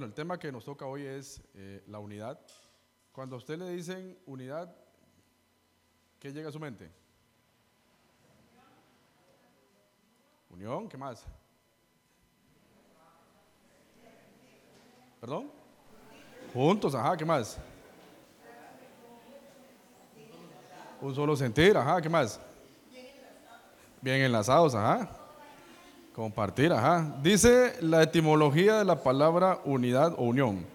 Bueno, el tema que nos toca hoy es eh, la unidad. Cuando a usted le dicen unidad, ¿qué llega a su mente? Unión, ¿qué más? ¿Perdón? Juntos, ajá, ¿qué más? Un solo sentir, ajá, ¿qué más? Bien enlazados, ajá. Compartir, ajá. Dice la etimología de la palabra unidad o unión.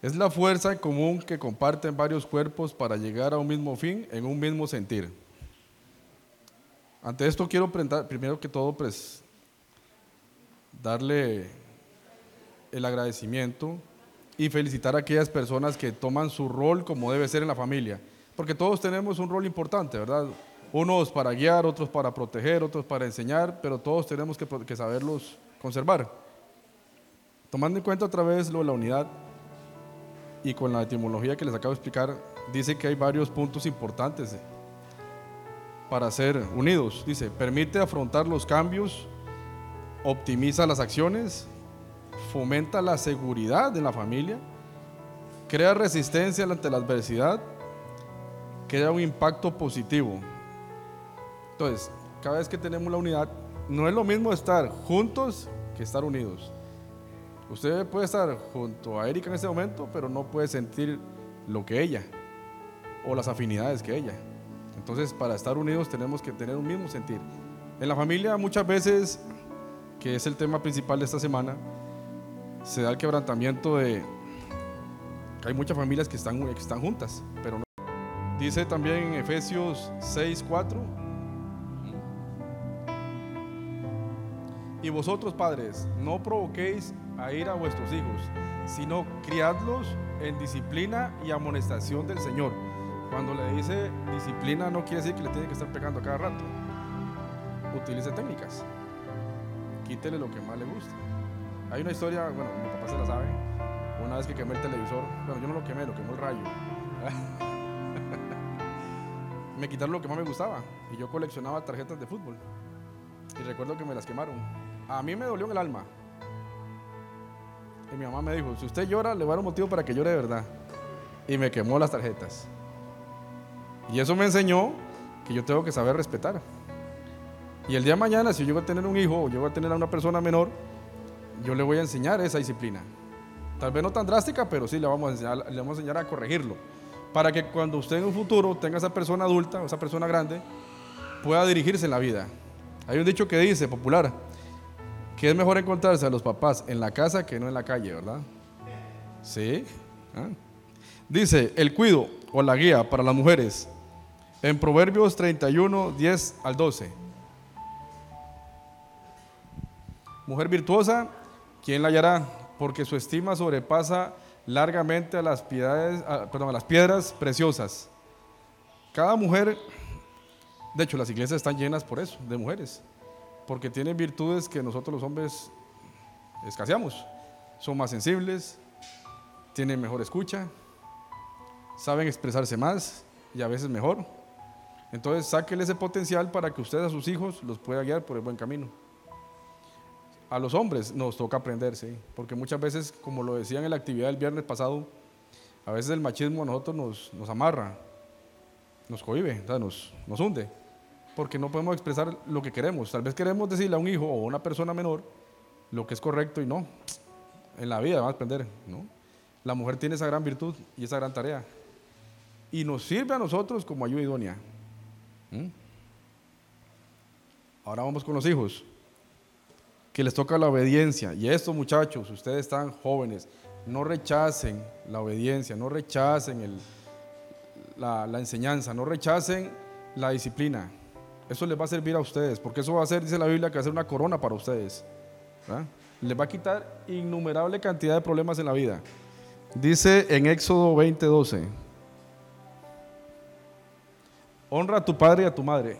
Es la fuerza común que comparten varios cuerpos para llegar a un mismo fin en un mismo sentir. Ante esto quiero primero que todo pues darle el agradecimiento y felicitar a aquellas personas que toman su rol como debe ser en la familia, porque todos tenemos un rol importante, ¿verdad? Unos para guiar, otros para proteger, otros para enseñar, pero todos tenemos que, saberlos conservar. Tomando en cuenta otra vez lo de la unidad y con la etimología que les acabo de explicar, dice que hay varios puntos importantes para ser unidos. Dice, permite afrontar los cambios, optimiza las acciones, fomenta la seguridad de la familia, crea resistencia ante la adversidad, crea un impacto positivo. Entonces, cada vez que tenemos la unidad, no es lo mismo estar juntos que estar unidos. Usted puede estar junto a Erika en este momento, pero no puede sentir lo que ella o las afinidades que ella. Entonces, para estar unidos tenemos que tener un mismo sentir. En la familia muchas veces, que es el tema principal de esta semana, se da el quebrantamiento de que hay muchas familias que están, que están juntas, pero no. Dice también en Efesios 6, 4. Y vosotros padres, no provoquéis a ir a vuestros hijos, sino criadlos en disciplina y amonestación del Señor. Cuando le dice disciplina no quiere decir que le tiene que estar pegando a cada rato. Utilice técnicas. Quítele lo que más le gusta. Hay una historia, bueno, mi papá se la sabe. Una vez que quemé el televisor, bueno, yo no lo quemé, lo quemó el rayo. me quitaron lo que más me gustaba y yo coleccionaba tarjetas de fútbol. Y recuerdo que me las quemaron. A mí me dolió en el alma. Y mi mamá me dijo, si usted llora, le voy a dar un motivo para que llore de verdad. Y me quemó las tarjetas. Y eso me enseñó que yo tengo que saber respetar. Y el día de mañana, si yo voy a tener un hijo o yo voy a tener a una persona menor, yo le voy a enseñar esa disciplina. Tal vez no tan drástica, pero sí le vamos a enseñar, le vamos a, enseñar a corregirlo. Para que cuando usted en un futuro tenga esa persona adulta o esa persona grande, pueda dirigirse en la vida. Hay un dicho que dice, popular, que es mejor encontrarse a los papás en la casa que no en la calle, ¿verdad? Sí. ¿Ah? Dice, el cuido o la guía para las mujeres, en Proverbios 31, 10 al 12. Mujer virtuosa ¿quién la hallará? Porque su estima sobrepasa largamente a las, piedades, perdón, a las piedras preciosas. Cada mujer, de hecho las iglesias están llenas por eso, de mujeres, porque tienen virtudes que nosotros los hombres escaseamos. Son más sensibles, tienen mejor escucha, saben expresarse más y a veces mejor. Entonces, sáquele ese potencial para que usted a sus hijos los pueda guiar por el buen camino a los hombres nos toca aprender, sí, porque muchas veces, como lo decían en la actividad del viernes pasado, a veces el machismo a nosotros nos, nos amarra, nos cohibe, nos, nos hunde, porque no podemos expresar lo que queremos. Tal vez queremos decirle a un hijo o a una persona menor lo que es correcto y no. En la vida vamos a aprender, ¿no? La mujer tiene esa gran virtud y esa gran tarea. Y nos sirve a nosotros como ayuda idónea. Ahora vamos con los hijos que les toca la obediencia. Y estos muchachos, ustedes están jóvenes, no rechacen la obediencia, no rechacen la, enseñanza, no rechacen la disciplina. Eso les va a servir a ustedes, porque eso va a ser, dice la Biblia, que va a ser una corona para ustedes. Les va a quitar innumerable cantidad de problemas en la vida. Dice en Éxodo 20:12, honra a tu padre y a tu madre,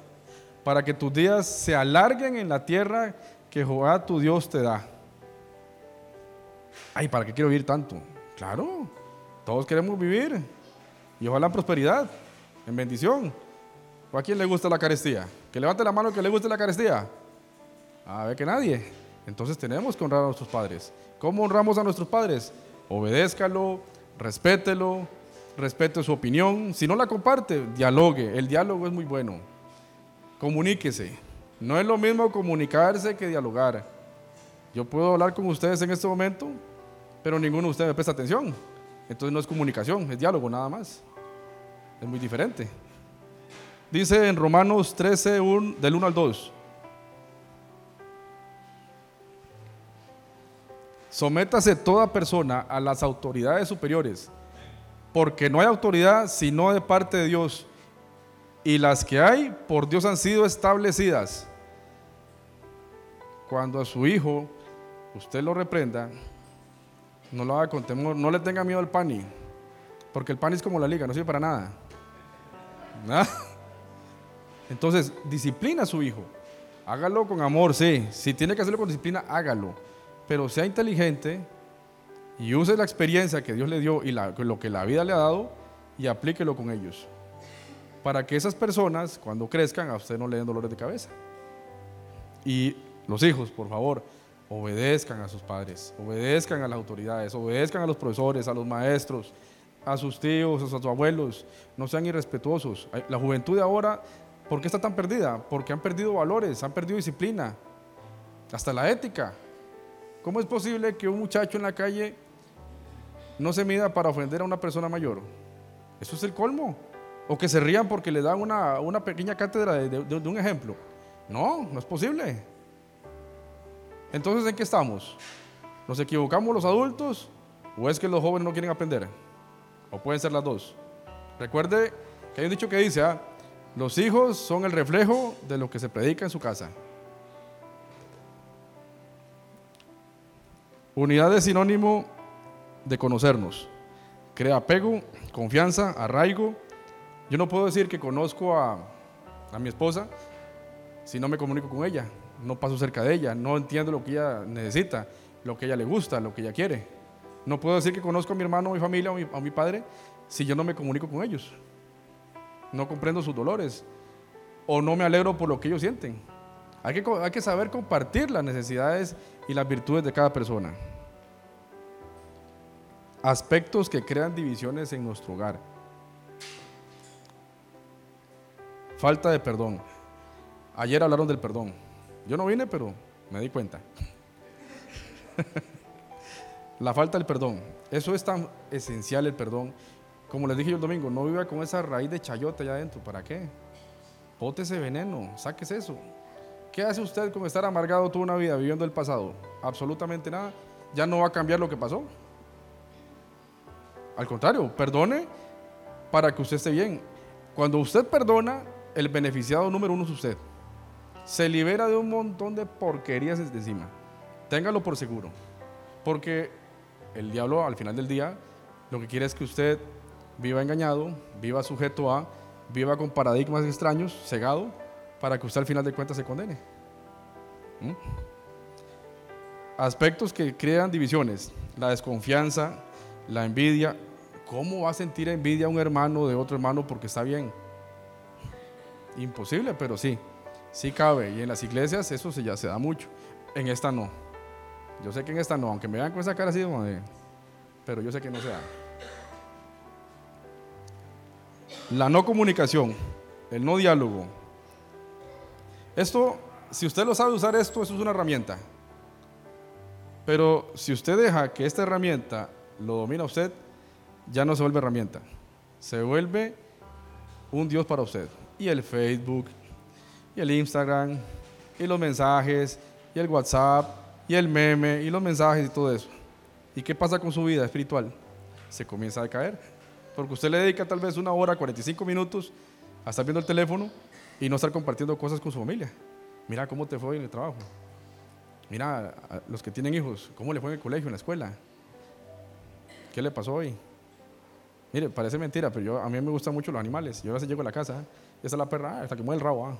para que tus días se alarguen en la tierra que Jehová tu Dios te da. Ay, ¿para qué quiero vivir tanto? Claro, todos queremos vivir. Y ojalá en prosperidad, en bendición. ¿O a quién le gusta la carestía? Que levante la mano que le guste la carestía. A ver que nadie. Entonces tenemos que honrar a nuestros padres. ¿Cómo honramos a nuestros padres? Obedézcalo, respételo, respete su opinión. Si no la comparte, dialogue. El diálogo es muy bueno. Comuníquese. No es lo mismo comunicarse que dialogar. Yo puedo hablar con ustedes en este momento, pero ninguno de ustedes me presta atención. Entonces no es comunicación, es diálogo nada más. Es muy diferente. Dice en Romanos 13, del 1 al 2. Sométase toda persona a las autoridades superiores, porque no hay autoridad sino de parte de Dios, y las que hay por Dios han sido establecidas. Cuando a su hijo usted lo reprenda, no lo haga con temor, no le tenga miedo al pani, porque el pani es como la liga, no sirve para nada. Entonces, disciplina a su hijo. Hágalo con amor, sí. Si tiene que hacerlo con disciplina, hágalo. Pero sea inteligente y use la experiencia que Dios le dio y lo que la vida le ha dado y aplíquelo con ellos. Para que esas personas, cuando crezcan, a usted no le den dolores de cabeza. Y los hijos, por favor, obedezcan a sus padres, obedezcan a las autoridades, obedezcan a los profesores, a los maestros, a sus tíos, a sus abuelos, no sean irrespetuosos. La juventud de ahora, ¿por qué está tan perdida? Porque han perdido valores, han perdido disciplina, hasta la ética. ¿Cómo es posible que un muchacho en la calle no se mida para ofender a una persona mayor? Eso es el colmo. O que se rían porque le dan una, pequeña cátedra de un ejemplo. No, no es posible. Entonces, ¿en qué estamos? ¿Nos equivocamos los adultos o es que los jóvenes no quieren aprender? O pueden ser las dos. Recuerde que hay un dicho que dice, ah, los hijos son el reflejo de lo que se predica en su casa. Unidad es sinónimo de conocernos. Crea apego, confianza, arraigo. Yo no puedo decir que conozco a, a mi esposa si no me comunico con ella, no paso cerca de ella, no entiendo lo que ella necesita, lo que ella le gusta, lo que ella quiere. No puedo decir que conozco a mi hermano, a mi familia, a mi, padre, si yo no me comunico con ellos. No comprendo sus dolores o no me alegro por lo que ellos sienten. Hay que, hay que saber compartir las necesidades y las virtudes de cada persona. Aspectos que crean divisiones en nuestro hogar. Falta de perdón. Ayer hablaron del perdón. Yo no vine, pero me di cuenta. La falta del perdón. Eso es tan esencial el perdón. Como les dije yo el domingo, no viva con esa raíz de chayote allá adentro. ¿Para qué? Bote ese veneno, saques eso. ¿Qué hace usted con estar amargado toda una vida viviendo el pasado? Absolutamente nada. Ya no va a cambiar lo que pasó. Al contrario, perdone para que usted esté bien. Cuando usted perdona, el beneficiado número uno es usted. Se libera de un montón de porquerías de encima. Téngalo por seguro. Porque el diablo al final del día lo que quiere es que usted viva engañado, viva sujeto a, viva con paradigmas extraños, cegado, para que usted al final de cuentas se condene. ¿Mm? Aspectos que crean divisiones, la desconfianza, la envidia. ¿Cómo va a sentir envidia un hermano de otro hermano porque está bien? Imposible, pero sí, sí cabe. Y en las iglesias eso ya se da mucho. En esta no. Yo sé que en esta no, aunque me vean con esa cara así, pero yo sé que no se da. La no comunicación, el no diálogo. Esto, si usted lo sabe usar esto, eso es una herramienta. Pero si usted deja que esta herramienta lo domina usted, ya no se vuelve herramienta. Se vuelve un Dios para usted. Y el Facebook, y el Instagram, y los mensajes, y el WhatsApp, y el meme y los mensajes y todo eso. ¿Y qué pasa con su vida espiritual? Se comienza a caer. Porque usted le dedica tal vez una hora, 45 minutos a estar viendo el teléfono y no estar compartiendo cosas con su familia. Mira cómo te fue en el trabajo. Mira, los que tienen hijos, cómo le fue en el colegio, en la escuela. ¿Qué le pasó hoy? Mire, parece mentira, pero yo, a mí me gustan mucho los animales. Yo a veces llego a la casa, y esa es la perra, ah, hasta que mueve el rabo. Ah.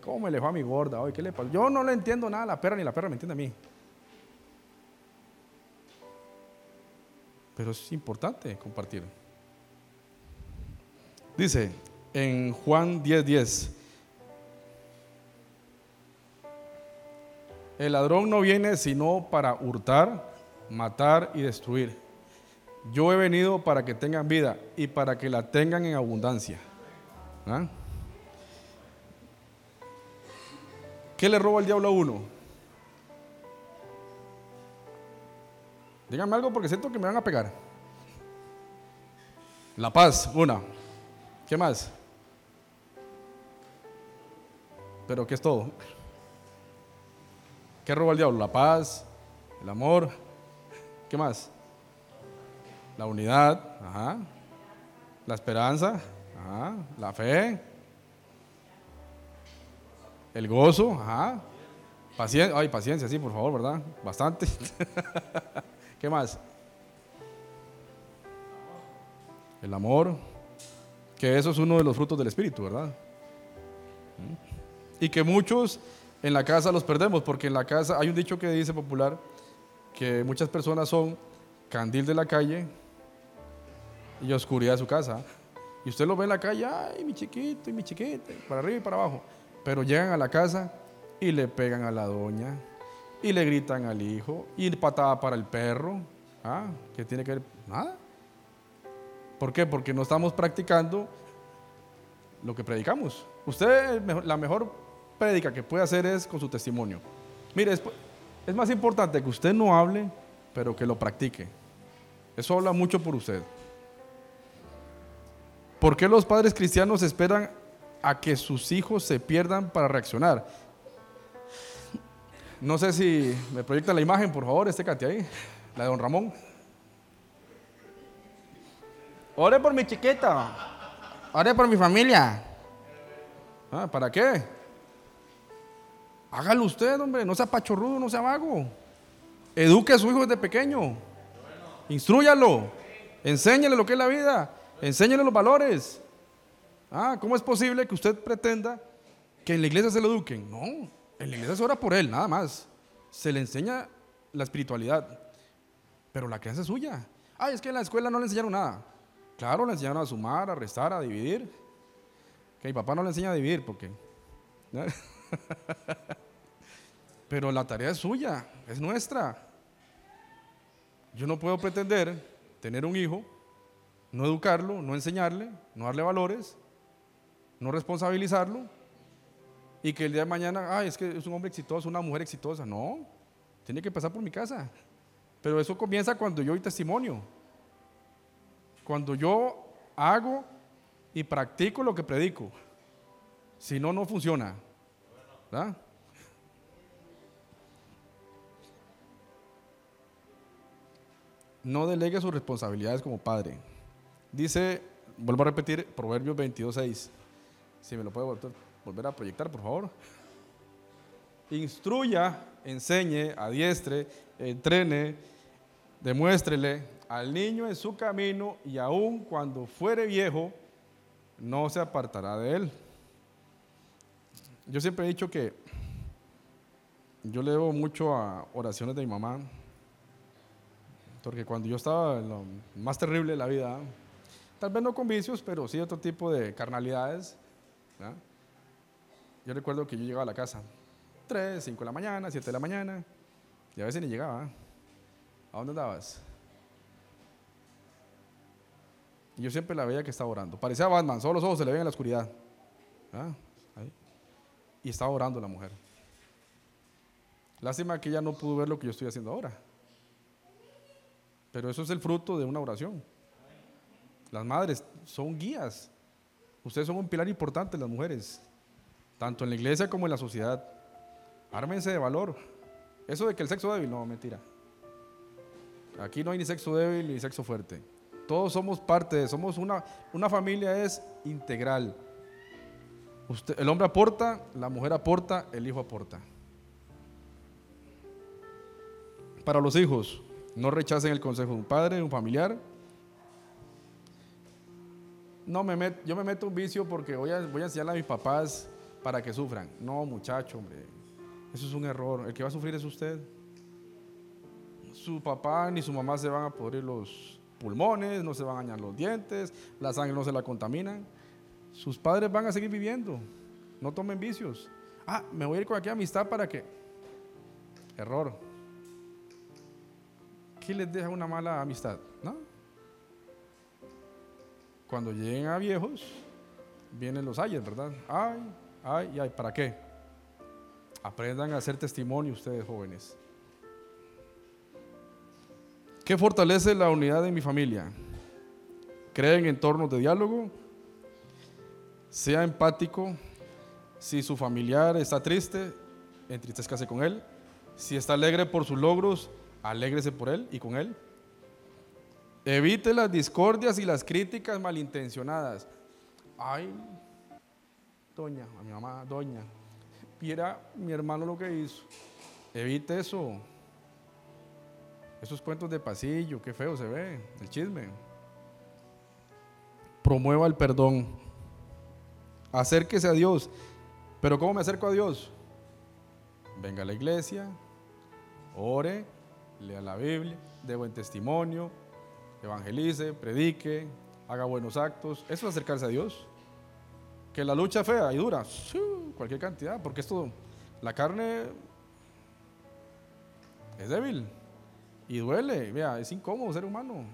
¿Cómo me le fue a mi gorda hoy? ¿Qué le pasó? Yo no le entiendo nada a la perra, ni la perra me entiende a mí. pero es importante compartir. Dice en Juan 10:10, El ladrón no viene sino para hurtar, matar y destruir. Yo he venido para que tengan vida y para que la tengan en abundancia. ¿Ah? ¿Qué le roba el diablo a uno? Díganme algo porque siento que me van a pegar. La paz, una. ¿Qué más? Pero ¿qué es todo? ¿Qué roba el diablo? La paz, el amor. ¿Qué más? La unidad, ajá. La esperanza, ajá. La fe. El gozo, ajá. Paciencia, ay, paciencia, sí, por favor, ¿verdad? Bastante. ¿Qué más? El amor, que eso es uno de los frutos del Espíritu, ¿verdad? Y que muchos en la casa los perdemos, porque en la casa hay un dicho que dice popular que muchas personas son candil de la calle y oscuridad de su casa. Y usted lo ve en la calle, ay, mi chiquito y mi chiquita, para arriba y para abajo. Pero llegan a la casa y le pegan a la doña, y le gritan al hijo, y patada para el perro. ¿Ah? ¿Qué tiene que ver? Nada. ¿Por qué? Porque no estamos practicando lo que predicamos. Usted, la mejor prédica que puede hacer es con su testimonio. Mire, es, más importante que usted no hable, pero que lo practique. Eso habla mucho por usted. ¿Por qué los padres cristianos esperan a que sus hijos se pierdan para reaccionar? No sé si me proyecta la imagen, por favor, este ahí, la de don Ramón. Ore por mi chiquita. Ore por mi familia. Ah, ¿Para qué? Hágalo usted, hombre, no sea pachorrudo, no sea vago. Eduque a su hijo desde pequeño. Instruyalo. Enséñale lo que es la vida. Enséñale los valores. Ah, ¿cómo es posible que usted pretenda que en la iglesia se lo eduquen? No, en la iglesia se ora por él, nada más. Se le enseña la espiritualidad. Pero la crianza es suya. Ay, es que en la escuela no le enseñaron nada. Claro, le enseñaron a sumar, a restar, a dividir. Que mi papá no le enseña a dividir porque. Pero la tarea es suya, es nuestra. Yo no puedo pretender tener un hijo, no educarlo, no enseñarle, no darle valores, no responsabilizarlo y que el día de mañana, ay, es que es un hombre exitoso, una mujer exitosa. No, tiene que pasar por mi casa. Pero eso comienza cuando yo doy testimonio. Cuando yo hago y practico lo que predico. Si no, no funciona. ¿verdad? no delegue sus responsabilidades como padre. Dice, vuelvo a repetir, Proverbios 22.6. Si me lo puede volver a proyectar, por favor. Instruya, enseñe, adiestre, entrene, demuéstrele al niño en su camino y aun cuando fuere viejo, no se apartará de él. Yo siempre he dicho que yo leo mucho a oraciones de mi mamá porque cuando yo estaba en lo más terrible de la vida, tal vez no con vicios, pero sí otro tipo de carnalidades, yo recuerdo que yo llegaba a la casa 3, 5 de la mañana, 7 de la mañana, y a veces ni llegaba. ¿A dónde andabas? Y yo siempre la veía que estaba orando. Parecía Batman, solo los ojos se le ven en la oscuridad. Y estaba orando la mujer. Lástima que ella no pudo ver lo que yo estoy haciendo ahora. Pero eso es el fruto de una oración. Las madres son guías. Ustedes son un pilar importante, las mujeres, tanto en la iglesia como en la sociedad. Ármense de valor. Eso de que el sexo débil, no, mentira. Aquí no hay ni sexo débil ni sexo fuerte. Todos somos parte, somos una, una familia es integral. El hombre aporta, la mujer aporta, el hijo aporta. Para los hijos, no rechacen el consejo de un padre, de un familiar. No me yo me meto un vicio porque voy a, voy a enseñarle a mis papás para que sufran. No, muchacho, hombre. Eso es un error. El que va a sufrir es usted. Su papá ni su mamá se van a podrir los pulmones, no se van a dañar los dientes, la sangre no se la contaminan. Sus padres van a seguir viviendo. No tomen vicios. Ah, me voy a ir con aquí amistad para que. Error. ¿Qué les deja una mala amistad? ¿No? Cuando lleguen a viejos, vienen los ayes, ¿verdad? Ay, ay, ay, ¿para qué? Aprendan a hacer testimonio ustedes jóvenes. ¿Qué fortalece la unidad de mi familia? Creen en entornos de diálogo, sea empático. Si su familiar está triste, entristezcase con él. Si está alegre por sus logros, alégrese por él y con él. Evite las discordias y las críticas malintencionadas. Ay, doña, a mi mamá, doña, viera mi hermano lo que hizo. Evite eso. Esos cuentos de pasillo, qué feo se ve, el chisme. Promueva el perdón. Acérquese a Dios. Pero ¿cómo me acerco a Dios? Venga a la iglesia, ore, lea la Biblia, dé buen testimonio, evangelice, predique, haga buenos actos. Eso es acercarse a Dios. Que la lucha fea y dura, cualquier cantidad, porque esto, la carne es débil y duele. Vea, es incómodo ser humano.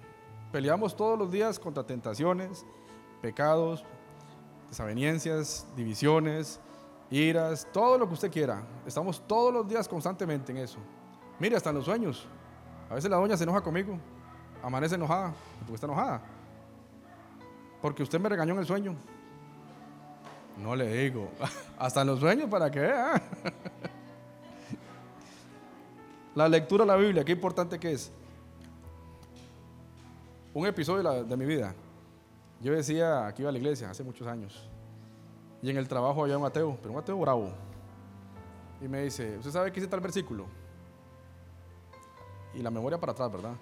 Peleamos todos los días contra tentaciones, pecados, desavenencias, divisiones, iras, todo lo que usted quiera. Estamos todos los días constantemente en eso. Mire, hasta en los sueños. A veces la doña se enoja conmigo, amanece enojada, porque está enojada. Porque usted me regañó en el sueño. No le digo, hasta en los sueños para que vea. La lectura de la Biblia, qué importante que es. Un episodio de, mi vida. Yo decía, aquí iba a la iglesia hace muchos años. Y en el trabajo había un ateo, pero un ateo bravo. Y me dice, ¿usted sabe qué dice tal versículo? Y la memoria para atrás, ¿verdad?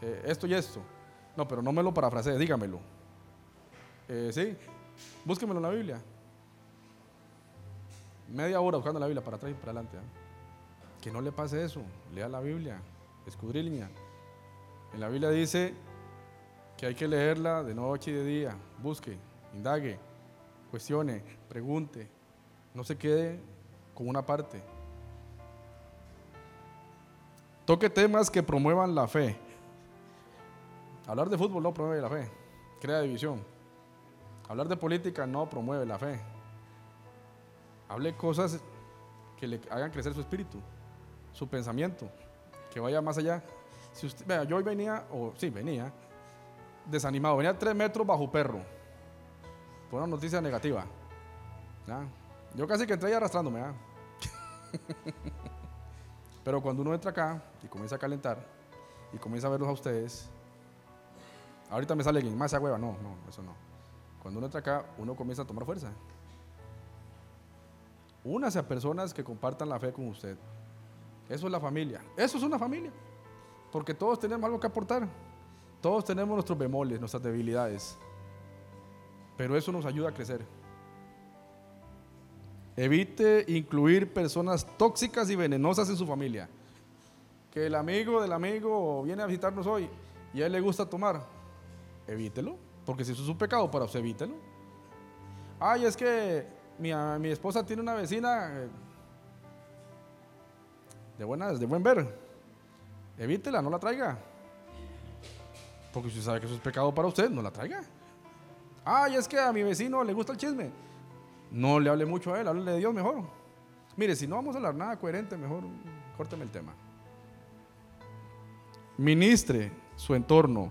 Eh, esto y esto. No, pero no me lo parafrasee, dígamelo. Eh, sí, búsquemelo en la Biblia. Media hora buscando la Biblia para atrás y para adelante. ¿eh? Que no le pase eso. Lea la Biblia, escudriña. En la Biblia dice que hay que leerla de noche y de día. Busque, indague, cuestione, pregunte. No se quede con una parte. Toque temas que promuevan la fe. Hablar de fútbol no promueve la fe, crea división. Hablar de política no promueve la fe. Hable cosas que le hagan crecer su espíritu su pensamiento, que vaya más allá. Si usted, vea, yo hoy venía, o sí, venía, desanimado, venía tres metros bajo perro, por una noticia negativa. Yo casi que entré ahí arrastrándome. Pero cuando uno entra acá y comienza a calentar y comienza a verlos a ustedes, ahorita me sale alguien, más esa hueva, no, no, eso no. Cuando uno entra acá, uno comienza a tomar fuerza. Únase a personas que compartan la fe con usted. Eso es la familia. Eso es una familia. Porque todos tenemos algo que aportar. Todos tenemos nuestros bemoles, nuestras debilidades. Pero eso nos ayuda a crecer. Evite incluir personas tóxicas y venenosas en su familia. Que el amigo del amigo viene a visitarnos hoy y a él le gusta tomar. Evítelo. Porque si eso es un pecado para usted, evítelo. Ay, es que mi, mi esposa tiene una vecina eh, de buenas, de buen ver. Evítela, no la traiga. Porque usted sabe que eso es pecado para usted, no la traiga. Ay, es que a mi vecino le gusta el chisme. No le hable mucho a él, hable de Dios mejor. Mire, si no vamos a hablar nada coherente, mejor córteme el tema. Ministre su entorno,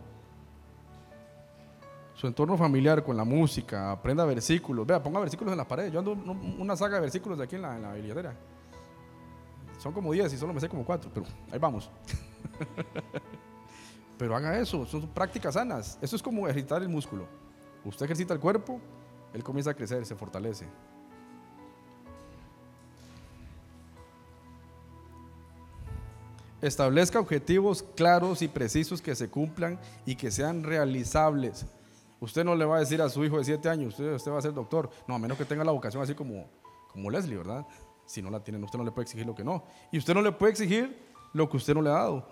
su entorno familiar con la música, aprenda versículos. Vea, ponga versículos en las paredes. Yo ando una saga de versículos de aquí en la, en la billetera. Son como 10 y solo me sé como 4, pero ahí vamos. pero haga eso, son prácticas sanas. Eso es como ejercitar el músculo. Usted ejercita el cuerpo, él comienza a crecer, se fortalece. Establezca objetivos claros y precisos que se cumplan y que sean realizables. Usted no le va a decir a su hijo de 7 años, usted, usted, va a ser doctor. No, a menos que tenga la vocación así como, como Leslie, ¿verdad? Si no la tienen, usted no le puede exigir lo que no. Y usted no le puede exigir lo que usted no le ha dado.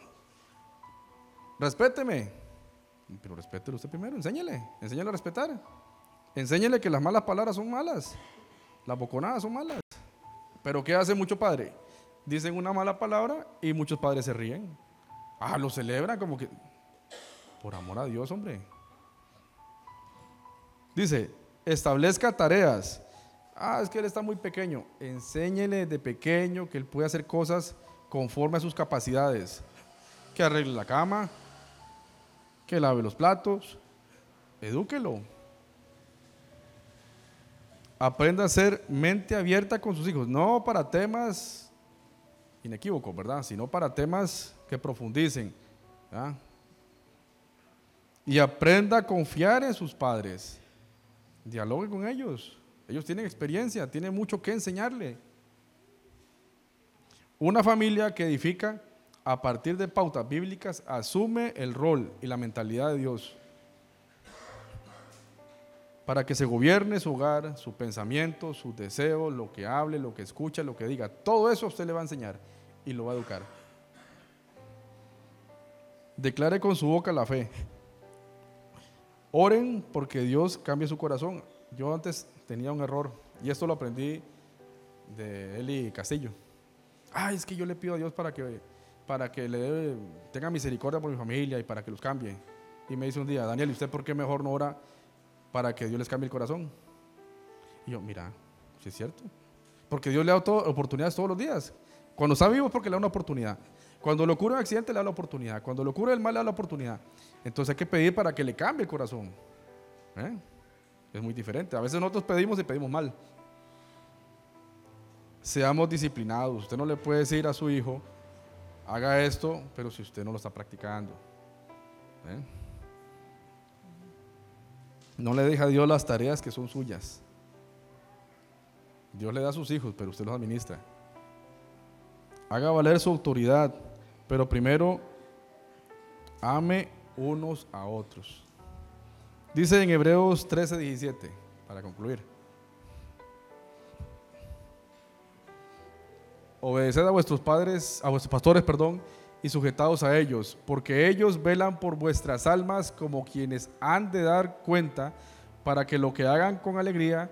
Respéteme. Pero respételo usted primero, enséñele, enséñele a respetar. Enséñele que las malas palabras son malas, las boconadas son malas. Pero ¿qué hace mucho padre? dicen una mala palabra y muchos padres se ríen. Ah, lo celebran como que, por amor a Dios, hombre. Dice, establezca tareas. Ah, es que él está muy pequeño. Enséñele de pequeño que él puede hacer cosas conforme a sus capacidades. Que arregle la cama, que lave los platos. Edúquelo. Aprenda a ser mente abierta con sus hijos, no para temas inequívocos, ¿verdad? Sino para temas que profundicen. Y aprenda a confiar en sus padres. Dialogue con ellos. Ellos tienen experiencia, tienen mucho que enseñarle. Una familia que edifica a partir de pautas bíblicas asume el rol y la mentalidad de Dios para que se gobierne su hogar, su pensamiento, sus deseos, lo que hable, lo que escucha, lo que diga. Todo eso usted le va a enseñar y lo va a educar. Declare con su boca la fe. Oren porque Dios cambie su corazón. Yo antes tenía un error y esto lo aprendí de Eli Castillo. Ay, es que yo le pido a Dios para que, para que le tenga misericordia por mi familia y para que los cambie. Y me dice un día, Daniel, ¿y usted por qué mejor no ora para que Dios les cambie el corazón? Y yo, mira, si es cierto. Porque Dios le da oportunidades todos los días. Cuando está vivo es porque le da una oportunidad. Cuando lo cura un accidente le da la oportunidad. Cuando lo cura el mal le da la oportunidad. Entonces hay que pedir para que le cambie el corazón. ¿Eh? Es muy diferente. A veces nosotros pedimos y pedimos mal. Seamos disciplinados. Usted no le puede decir a su hijo, haga esto, pero si usted no lo está practicando. ¿Eh? No le deja a Dios las tareas que son suyas. Dios le da a sus hijos, pero usted los administra. Haga valer su autoridad. Pero primero, ame unos a otros. Dice en Hebreos 13, 17, para concluir. Obedeced a vuestros padres, a vuestros pastores, perdón, y sujetados a ellos, porque ellos velan por vuestras almas como quienes han de dar cuenta para que lo que hagan con alegría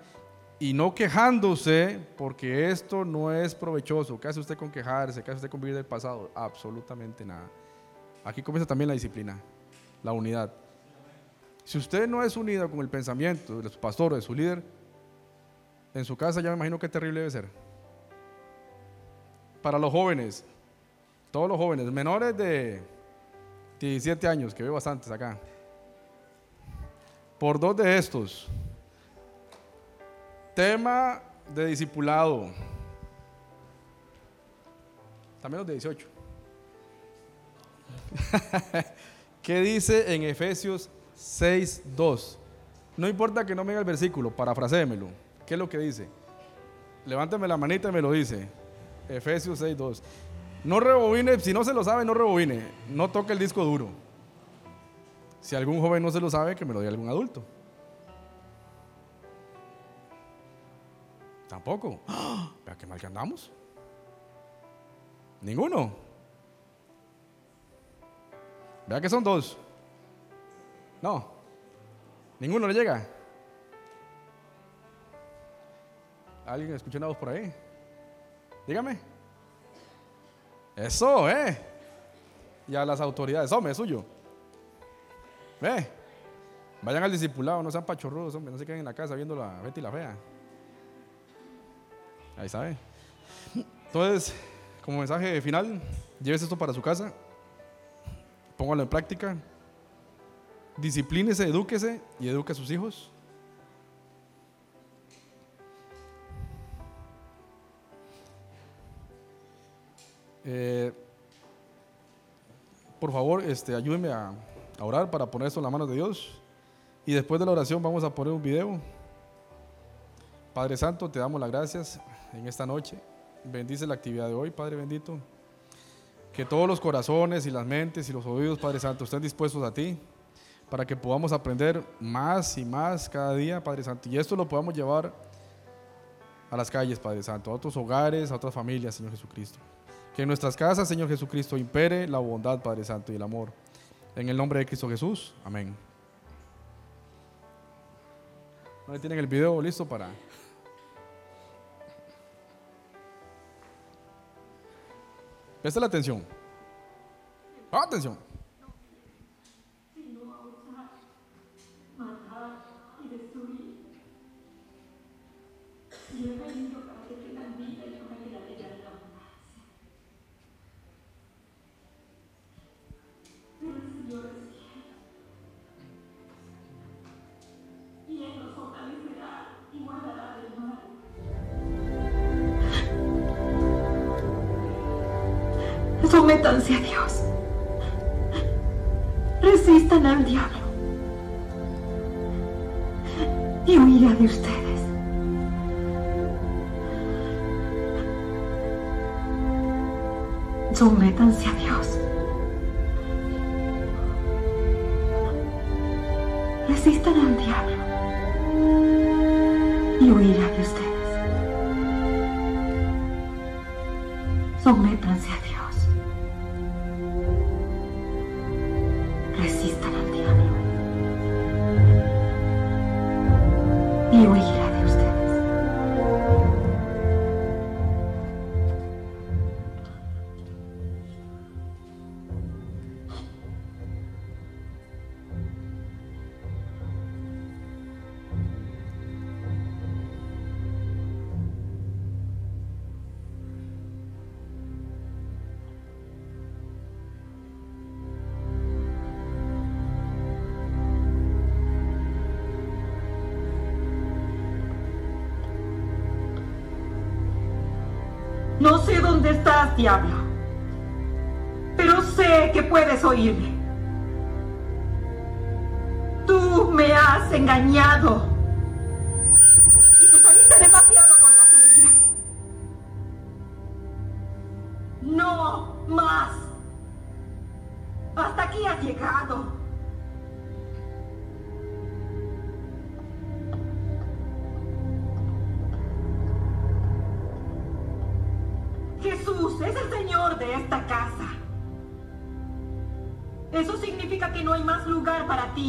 y no quejándose, porque esto no es provechoso. ¿Qué hace usted con quejarse? ¿Qué hace usted con vivir del pasado? Absolutamente nada. Aquí comienza también la disciplina, la unidad. Si usted no es unido con el pensamiento de su pastor o de su líder, en su casa ya me imagino qué terrible debe ser. Para los jóvenes, todos los jóvenes, menores de 17 años, que veo bastantes acá, por dos de estos, Tema de discipulado. También los de 18. ¿Qué dice en Efesios 6.2? No importa que no me diga el versículo, parafrasémelo. ¿Qué es lo que dice? Levánteme la manita y me lo dice. Efesios 6.2. No rebobine, si no se lo sabe, no rebobine. No toque el disco duro. Si algún joven no se lo sabe, que me lo diga algún adulto. Tampoco. Vea qué mal que andamos. Ninguno. Vea que son dos. No. Ninguno le llega. ¿Alguien escuchó una voz por ahí? Dígame. Eso, ¿eh? Y a las autoridades, hombre, suyo. Ve. Vayan al discipulado, no sean pachorrudos, hombre, no se queden en la casa viendo la Betty la fea. Ahí sabe. Entonces, como mensaje final, llévese esto para su casa, póngalo en práctica, disciplínese, edúquese y eduque a sus hijos. Eh, por favor, este, ayúdenme a, a orar para poner esto en las manos de Dios. Y después de la oración vamos a poner un video. Padre Santo, te damos las gracias en esta noche. Bendice la actividad de hoy, Padre bendito. Que todos los corazones y las mentes y los oídos, Padre Santo, estén dispuestos a ti para que podamos aprender más y más cada día, Padre Santo. Y esto lo podamos llevar a las calles, Padre Santo, a otros hogares, a otras familias, Señor Jesucristo. Que en nuestras casas, Señor Jesucristo, impere la bondad, Padre Santo, y el amor. En el nombre de Cristo Jesús. Amén. ¿No tienen el video listo para... Presta la atención. Atención. Sométanse a Dios. Resistan al diablo. Y huirá de ustedes. Sométanse a Dios. Resistan al diablo. Y huirá de ustedes. Sométanse a Dios. resistan al diablo y huirá estás, diablo, pero sé que puedes oírme. Tú me has engañado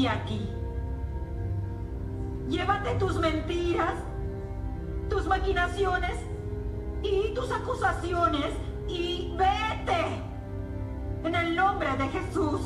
aquí. Llévate tus mentiras, tus maquinaciones y tus acusaciones y vete. En el nombre de Jesús.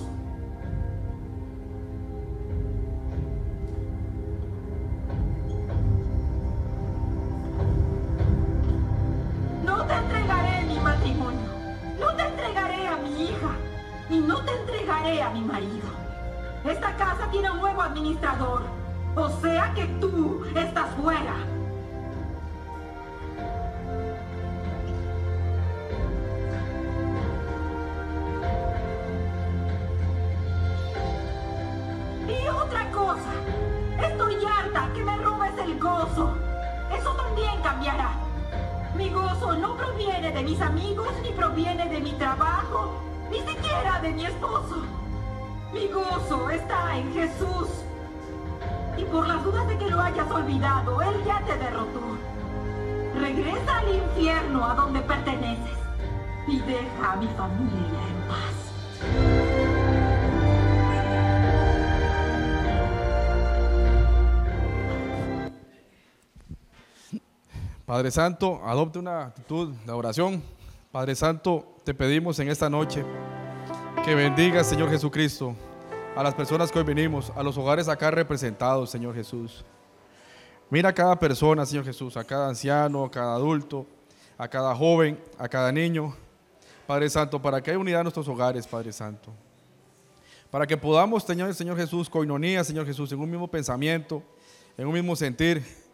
Gozo. Eso también cambiará. Mi gozo no proviene de mis amigos, ni proviene de mi trabajo, ni siquiera de mi esposo. Mi gozo está en Jesús. Y por las dudas de que lo hayas olvidado, Él ya te derrotó. Regresa al infierno a donde perteneces y deja a mi familia Padre Santo, adopte una actitud de oración. Padre Santo, te pedimos en esta noche que bendiga, Señor Jesucristo, a las personas que hoy venimos, a los hogares acá representados, Señor Jesús. Mira a cada persona, Señor Jesús, a cada anciano, a cada adulto, a cada joven, a cada niño. Padre Santo, para que haya unidad en nuestros hogares, Padre Santo. Para que podamos tener, Señor Jesús, coinonía, Señor Jesús, en un mismo pensamiento, en un mismo sentir.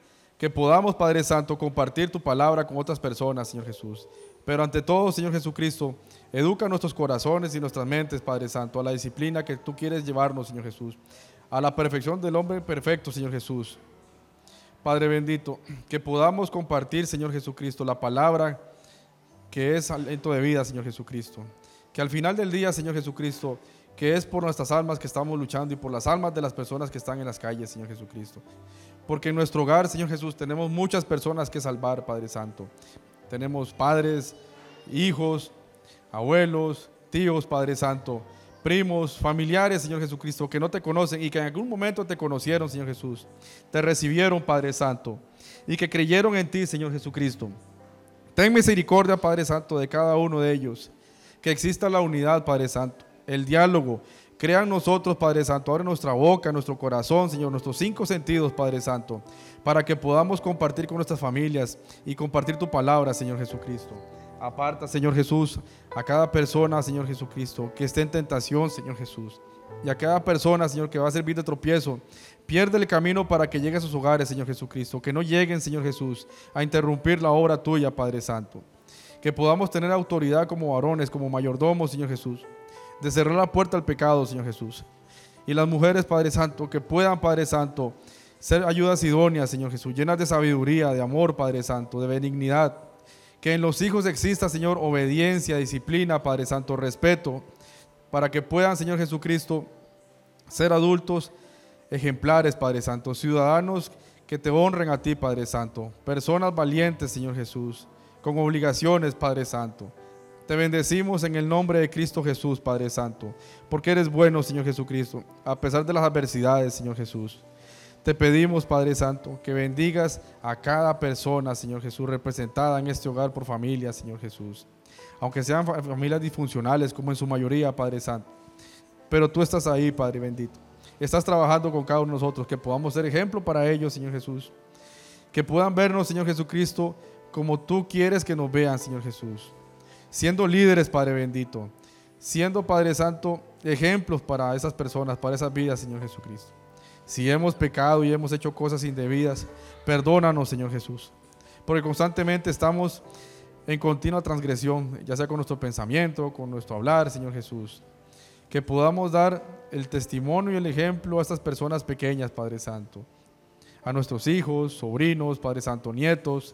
Que podamos, Padre Santo, compartir tu palabra con otras personas, Señor Jesús. Pero ante todo, Señor Jesucristo, educa nuestros corazones y nuestras mentes, Padre Santo, a la disciplina que tú quieres llevarnos, Señor Jesús. A la perfección del hombre perfecto, Señor Jesús. Padre bendito, que podamos compartir, Señor Jesucristo, la palabra que es aliento de vida, Señor Jesucristo. Que al final del día, Señor Jesucristo, que es por nuestras almas que estamos luchando y por las almas de las personas que están en las calles, Señor Jesucristo. Porque en nuestro hogar, Señor Jesús, tenemos muchas personas que salvar, Padre Santo. Tenemos padres, hijos, abuelos, tíos, Padre Santo, primos, familiares, Señor Jesucristo, que no te conocen y que en algún momento te conocieron, Señor Jesús. Te recibieron, Padre Santo, y que creyeron en ti, Señor Jesucristo. Ten misericordia, Padre Santo, de cada uno de ellos. Que exista la unidad, Padre Santo, el diálogo. Crea en nosotros, Padre Santo, abre nuestra boca, nuestro corazón, Señor, nuestros cinco sentidos, Padre Santo, para que podamos compartir con nuestras familias y compartir tu palabra, Señor Jesucristo. Aparta, Señor Jesús, a cada persona, Señor Jesucristo, que esté en tentación, Señor Jesús. Y a cada persona, Señor, que va a servir de tropiezo, pierde el camino para que llegue a sus hogares, Señor Jesucristo. Que no lleguen, Señor Jesús, a interrumpir la obra tuya, Padre Santo. Que podamos tener autoridad como varones, como mayordomos, Señor Jesús. De cerrar la puerta al pecado, Señor Jesús. Y las mujeres, Padre Santo, que puedan, Padre Santo, ser ayudas idóneas, Señor Jesús, llenas de sabiduría, de amor, Padre Santo, de benignidad que en los hijos exista, Señor, obediencia, disciplina, Padre Santo, respeto, para que puedan, Señor Jesucristo, ser adultos ejemplares, Padre Santo, ciudadanos que te honren a ti, Padre Santo, personas valientes, Señor Jesús, con obligaciones, Padre Santo. Te bendecimos en el nombre de Cristo Jesús, Padre Santo, porque eres bueno, Señor Jesucristo, a pesar de las adversidades, Señor Jesús. Te pedimos, Padre Santo, que bendigas a cada persona, Señor Jesús, representada en este hogar por familia, Señor Jesús. Aunque sean familias disfuncionales, como en su mayoría, Padre Santo. Pero tú estás ahí, Padre bendito. Estás trabajando con cada uno de nosotros, que podamos ser ejemplo para ellos, Señor Jesús. Que puedan vernos, Señor Jesucristo, como tú quieres que nos vean, Señor Jesús. Siendo líderes, Padre bendito. Siendo, Padre Santo, ejemplos para esas personas, para esas vidas, Señor Jesucristo. Si hemos pecado y hemos hecho cosas indebidas, perdónanos, Señor Jesús. Porque constantemente estamos en continua transgresión, ya sea con nuestro pensamiento, con nuestro hablar, Señor Jesús. Que podamos dar el testimonio y el ejemplo a estas personas pequeñas, Padre Santo. A nuestros hijos, sobrinos, Padre Santo, nietos,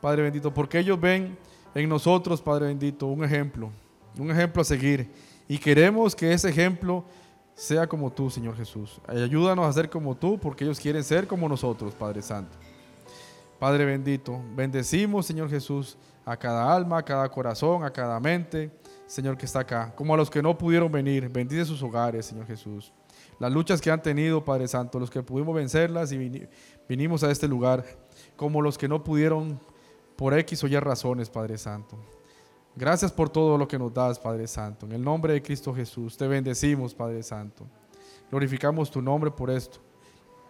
Padre bendito, porque ellos ven en nosotros, Padre bendito, un ejemplo, un ejemplo a seguir. Y queremos que ese ejemplo sea como tú, Señor Jesús. Ayúdanos a ser como tú, porque ellos quieren ser como nosotros, Padre Santo. Padre bendito, bendecimos, Señor Jesús, a cada alma, a cada corazón, a cada mente, Señor, que está acá, como a los que no pudieron venir. Bendice sus hogares, Señor Jesús. Las luchas que han tenido, Padre Santo, los que pudimos vencerlas y vinimos a este lugar, como los que no pudieron por X o Y razones, Padre Santo. Gracias por todo lo que nos das, Padre Santo. En el nombre de Cristo Jesús, te bendecimos, Padre Santo. Glorificamos tu nombre por esto.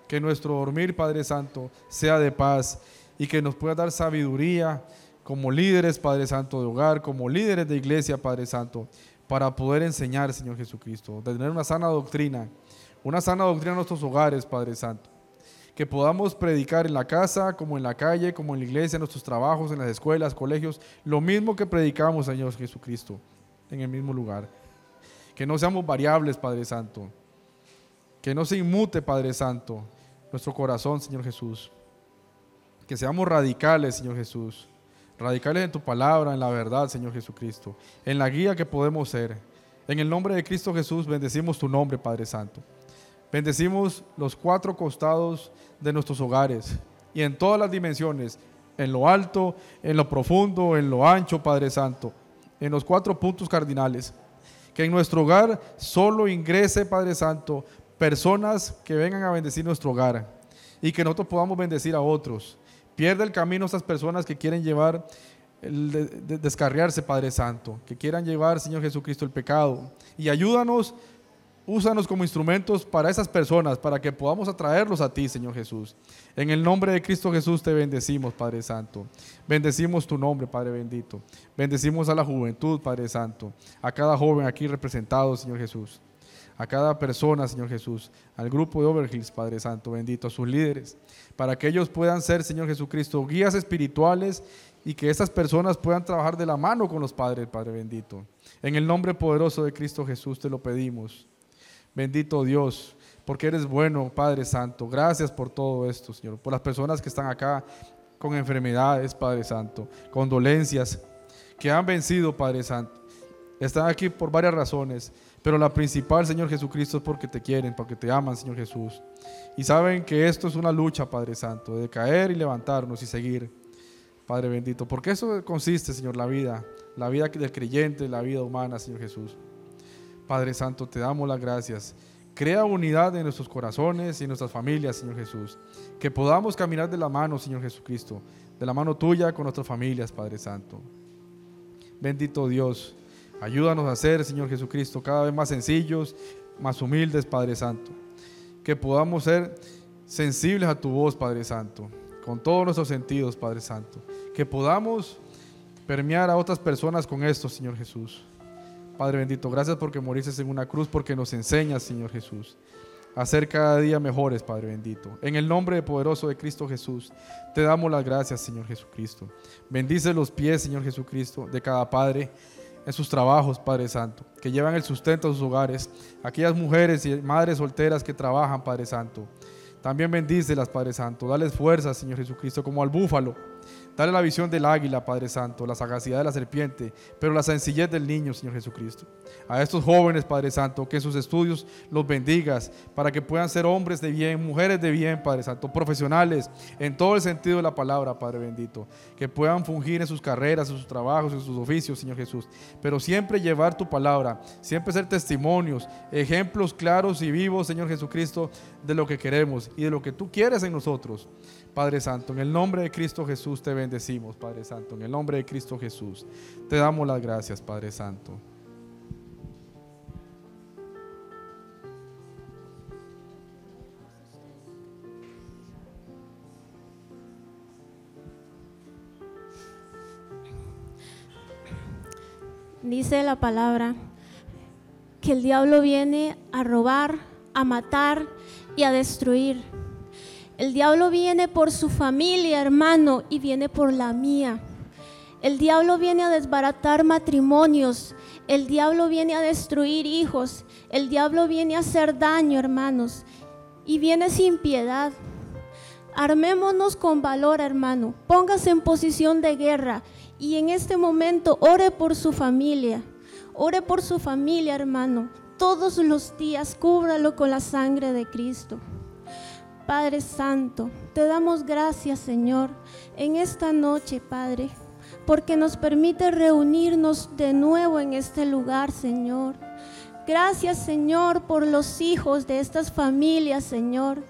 Que nuestro dormir, Padre Santo, sea de paz y que nos pueda dar sabiduría como líderes, Padre Santo, de hogar, como líderes de iglesia, Padre Santo, para poder enseñar, Señor Jesucristo, de tener una sana doctrina, una sana doctrina en nuestros hogares, Padre Santo que podamos predicar en la casa, como en la calle, como en la iglesia, en nuestros trabajos, en las escuelas, colegios, lo mismo que predicamos, Señor Jesucristo, en el mismo lugar. Que no seamos variables, Padre Santo. Que no se inmute, Padre Santo, nuestro corazón, Señor Jesús. Que seamos radicales, Señor Jesús. Radicales en tu palabra, en la verdad, Señor Jesucristo. En la guía que podemos ser. En el nombre de Cristo Jesús bendecimos tu nombre, Padre Santo. Bendecimos los cuatro costados de nuestros hogares y en todas las dimensiones, en lo alto, en lo profundo, en lo ancho, Padre Santo, en los cuatro puntos cardinales. Que en nuestro hogar solo ingrese, Padre Santo, personas que vengan a bendecir nuestro hogar y que nosotros podamos bendecir a otros. Pierde el camino esas personas que quieren llevar, el descarriarse, Padre Santo, que quieran llevar, Señor Jesucristo, el pecado. Y ayúdanos Úsanos como instrumentos para esas personas, para que podamos atraerlos a ti, Señor Jesús. En el nombre de Cristo Jesús te bendecimos, Padre Santo. Bendecimos tu nombre, Padre bendito. Bendecimos a la juventud, Padre Santo. A cada joven aquí representado, Señor Jesús. A cada persona, Señor Jesús. Al grupo de Overhills, Padre Santo, bendito. A sus líderes. Para que ellos puedan ser, Señor Jesucristo, guías espirituales y que esas personas puedan trabajar de la mano con los padres, Padre bendito. En el nombre poderoso de Cristo Jesús te lo pedimos. Bendito Dios, porque eres bueno, Padre Santo. Gracias por todo esto, Señor. Por las personas que están acá con enfermedades, Padre Santo, con dolencias, que han vencido, Padre Santo. Están aquí por varias razones, pero la principal, Señor Jesucristo, es porque te quieren, porque te aman, Señor Jesús. Y saben que esto es una lucha, Padre Santo, de caer y levantarnos y seguir, Padre bendito. Porque eso consiste, Señor, la vida, la vida del creyente, la vida humana, Señor Jesús. Padre Santo, te damos las gracias. Crea unidad en nuestros corazones y en nuestras familias, Señor Jesús. Que podamos caminar de la mano, Señor Jesucristo, de la mano tuya con nuestras familias, Padre Santo. Bendito Dios, Ayúdanos a ser, Señor Jesucristo, cada vez más sencillos, más humildes, Padre Santo. Que podamos ser sensibles a tu voz, Padre Santo, con todos nuestros sentidos, Padre Santo. Que podamos permear a otras personas con esto, Señor Jesús. Padre bendito, gracias porque moriste en una cruz, porque nos enseñas, Señor Jesús, a ser cada día mejores, Padre bendito. En el nombre poderoso de Cristo Jesús, te damos las gracias, Señor Jesucristo. Bendice los pies, Señor Jesucristo, de cada Padre en sus trabajos, Padre Santo, que llevan el sustento a sus hogares, aquellas mujeres y madres solteras que trabajan, Padre Santo. También bendícelas, Padre Santo. Dales fuerza, Señor Jesucristo, como al búfalo Dale la visión del águila, Padre Santo, la sagacidad de la serpiente, pero la sencillez del niño, Señor Jesucristo. A estos jóvenes, Padre Santo, que sus estudios los bendigas para que puedan ser hombres de bien, mujeres de bien, Padre Santo, profesionales en todo el sentido de la palabra, Padre bendito. Que puedan fungir en sus carreras, en sus trabajos, en sus oficios, Señor Jesús. Pero siempre llevar tu palabra, siempre ser testimonios, ejemplos claros y vivos, Señor Jesucristo, de lo que queremos y de lo que tú quieres en nosotros. Padre Santo, en el nombre de Cristo Jesús te bendecimos, Padre Santo. En el nombre de Cristo Jesús te damos las gracias, Padre Santo. Dice la palabra que el diablo viene a robar, a matar y a destruir. El diablo viene por su familia, hermano, y viene por la mía. El diablo viene a desbaratar matrimonios. El diablo viene a destruir hijos. El diablo viene a hacer daño, hermanos. Y viene sin piedad. Armémonos con valor, hermano. Póngase en posición de guerra. Y en este momento ore por su familia. Ore por su familia, hermano. Todos los días cúbralo con la sangre de Cristo. Padre Santo, te damos gracias, Señor, en esta noche, Padre, porque nos permite reunirnos de nuevo en este lugar, Señor. Gracias, Señor, por los hijos de estas familias, Señor.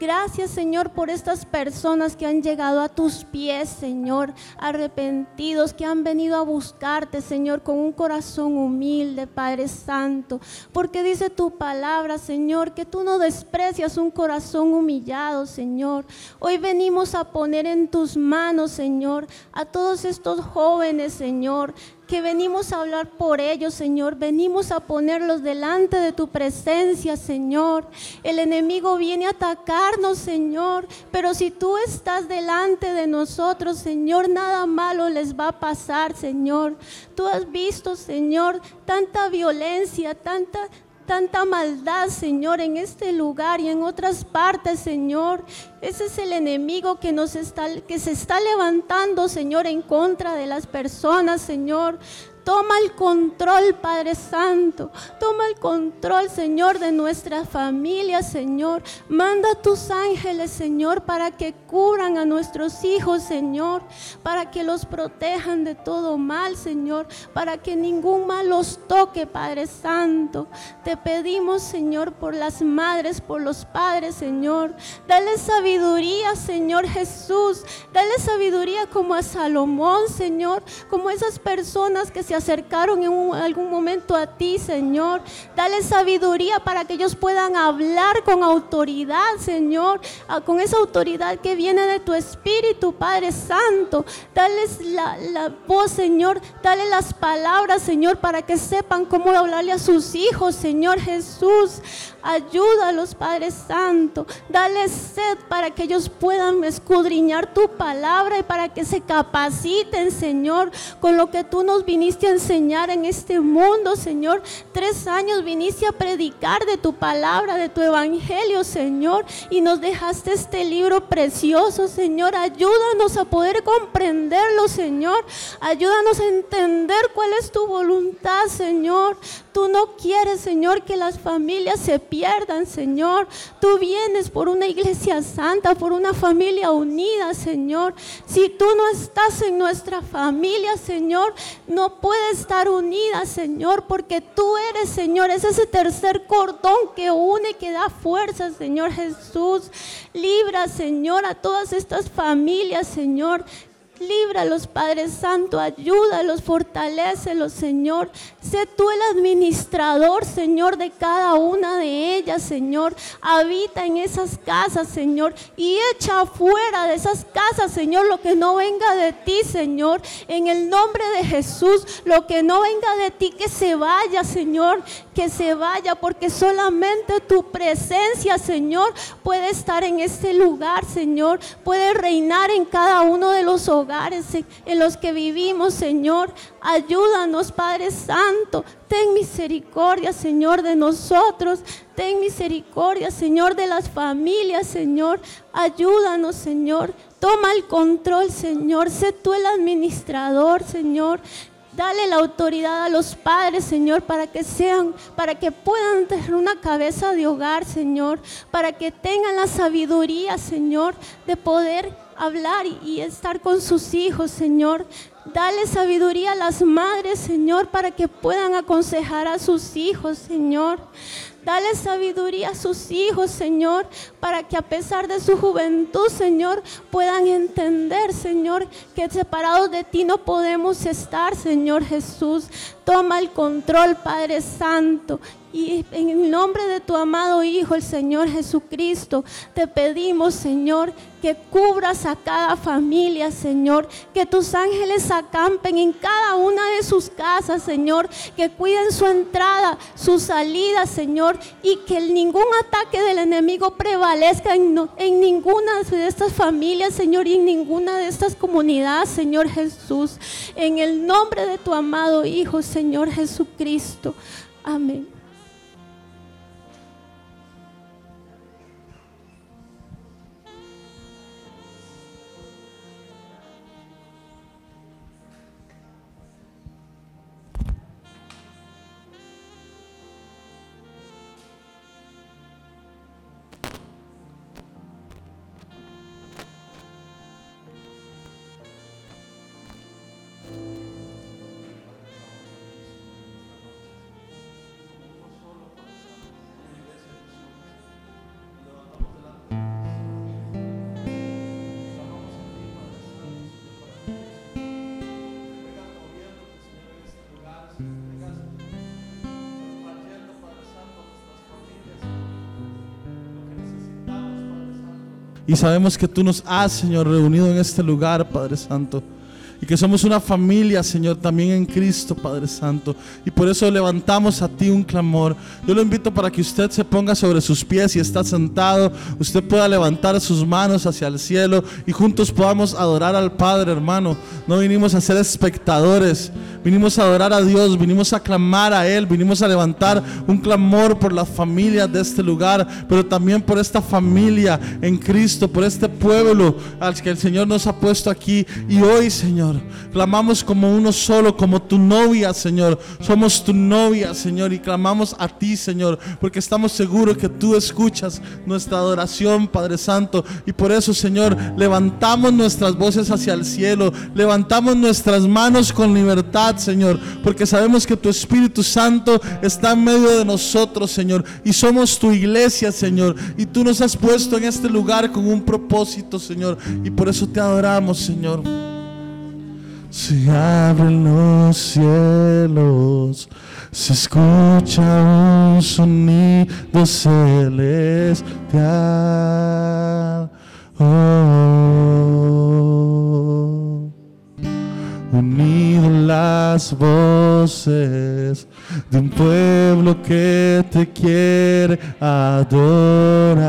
Gracias Señor por estas personas que han llegado a tus pies, Señor, arrepentidos, que han venido a buscarte, Señor, con un corazón humilde, Padre Santo. Porque dice tu palabra, Señor, que tú no desprecias un corazón humillado, Señor. Hoy venimos a poner en tus manos, Señor, a todos estos jóvenes, Señor que venimos a hablar por ellos, Señor. Venimos a ponerlos delante de tu presencia, Señor. El enemigo viene a atacarnos, Señor. Pero si tú estás delante de nosotros, Señor, nada malo les va a pasar, Señor. Tú has visto, Señor, tanta violencia, tanta tanta maldad, Señor, en este lugar y en otras partes, Señor. Ese es el enemigo que nos está que se está levantando, Señor, en contra de las personas, Señor. Toma el control, Padre Santo. Toma el control, Señor, de nuestra familia, Señor. Manda tus ángeles, Señor, para que curan a nuestros hijos, Señor. Para que los protejan de todo mal, Señor. Para que ningún mal los toque, Padre Santo. Te pedimos, Señor, por las madres, por los padres, Señor. Dale sabiduría, Señor Jesús. Dale sabiduría como a Salomón, Señor. Como esas personas que se acercaron en algún momento a ti, Señor. Dale sabiduría para que ellos puedan hablar con autoridad, Señor, con esa autoridad que viene de tu Espíritu, Padre Santo. Dale la, la voz, Señor. Dale las palabras, Señor, para que sepan cómo hablarle a sus hijos, Señor Jesús. Ayúdalos, Padre Santo. Dale sed para que ellos puedan escudriñar tu palabra y para que se capaciten, Señor, con lo que tú nos viniste a enseñar en este mundo, Señor. Tres años viniste a predicar de tu palabra, de tu evangelio, Señor, y nos dejaste este libro precioso, Señor. Ayúdanos a poder comprenderlo, Señor. Ayúdanos a entender cuál es tu voluntad, Señor. Tú no quieres, Señor, que las familias se pierdan, Señor. Tú vienes por una iglesia santa, por una familia unida, Señor. Si tú no estás en nuestra familia, Señor, no puede estar unida, Señor, porque tú eres, Señor, es ese tercer cordón que une, que da fuerza, Señor Jesús. Libra, Señor, a todas estas familias, Señor Líbralos, Padre Santo, ayúdalos, fortalécelos, Señor. Sé tú el administrador, Señor, de cada una de ellas, Señor. Habita en esas casas, Señor, y echa afuera de esas casas, Señor, lo que no venga de ti, Señor. En el nombre de Jesús, lo que no venga de ti, que se vaya, Señor, que se vaya, porque solamente tu presencia, Señor, puede estar en este lugar, Señor. Puede reinar en cada uno de los hogares en los que vivimos, Señor. Ayúdanos, Padre Santo. Ten misericordia, Señor, de nosotros. Ten misericordia, Señor, de las familias, Señor. Ayúdanos, Señor. Toma el control, Señor. Sé tú el administrador, Señor. Dale la autoridad a los padres, Señor, para que sean, para que puedan tener una cabeza de hogar, Señor, para que tengan la sabiduría, Señor, de poder hablar y estar con sus hijos, Señor. Dale sabiduría a las madres, Señor, para que puedan aconsejar a sus hijos, Señor. Dale sabiduría a sus hijos, Señor, para que a pesar de su juventud, Señor, puedan entender, Señor, que separados de ti no podemos estar, Señor Jesús. Toma el control, Padre Santo, y en el nombre de tu amado Hijo, el Señor Jesucristo, te pedimos, Señor, que cubras a cada familia, Señor, que tus ángeles acampen en cada una de sus casas, Señor, que cuiden su entrada, su salida, Señor, y que ningún ataque del enemigo prevalezca en, ninguna de estas familias, Señor, y en ninguna de estas comunidades, Señor Jesús. En el nombre de tu amado Hijo, Señor Jesucristo. Amén. Y sabemos que tú nos has, Señor, reunido en este lugar, Padre Santo. Y que somos una familia, Señor, también en Cristo, Padre Santo. Y por eso levantamos a ti un clamor. Yo lo invito para que usted se ponga sobre sus pies y está sentado. Usted pueda levantar sus manos hacia el cielo y juntos podamos adorar al Padre, hermano. No vinimos a ser espectadores. Vinimos a adorar a Dios, vinimos a clamar a Él, vinimos a levantar un clamor por las familias de este lugar, pero también por esta familia en Cristo, por este pueblo al que el Señor nos ha puesto aquí. Y hoy, Señor, clamamos como uno solo, como tu novia, Señor. Somos tu novia, Señor, y clamamos a ti, Señor, porque estamos seguros que tú escuchas nuestra adoración, Padre Santo. Y por eso, Señor, levantamos nuestras voces hacia el cielo, levantamos nuestras manos con libertad Señor, porque sabemos que tu Espíritu Santo está en medio de nosotros, Señor, y somos tu iglesia, Señor, y tú nos has puesto en este lugar con un propósito, Señor, y por eso te adoramos, Señor. Se abren los cielos, se escucha un sonido celestial. Oh unido las voces de un pueblo que te quiere adorar.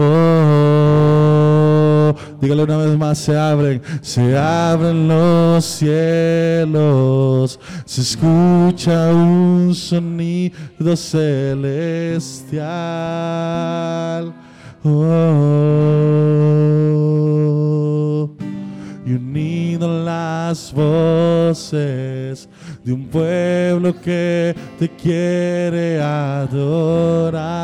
Oh, dígale una vez más, se abren, se abren los cielos, se escucha un sonido celestial. Oh, y unido las voces de un pueblo que te quiere adorar.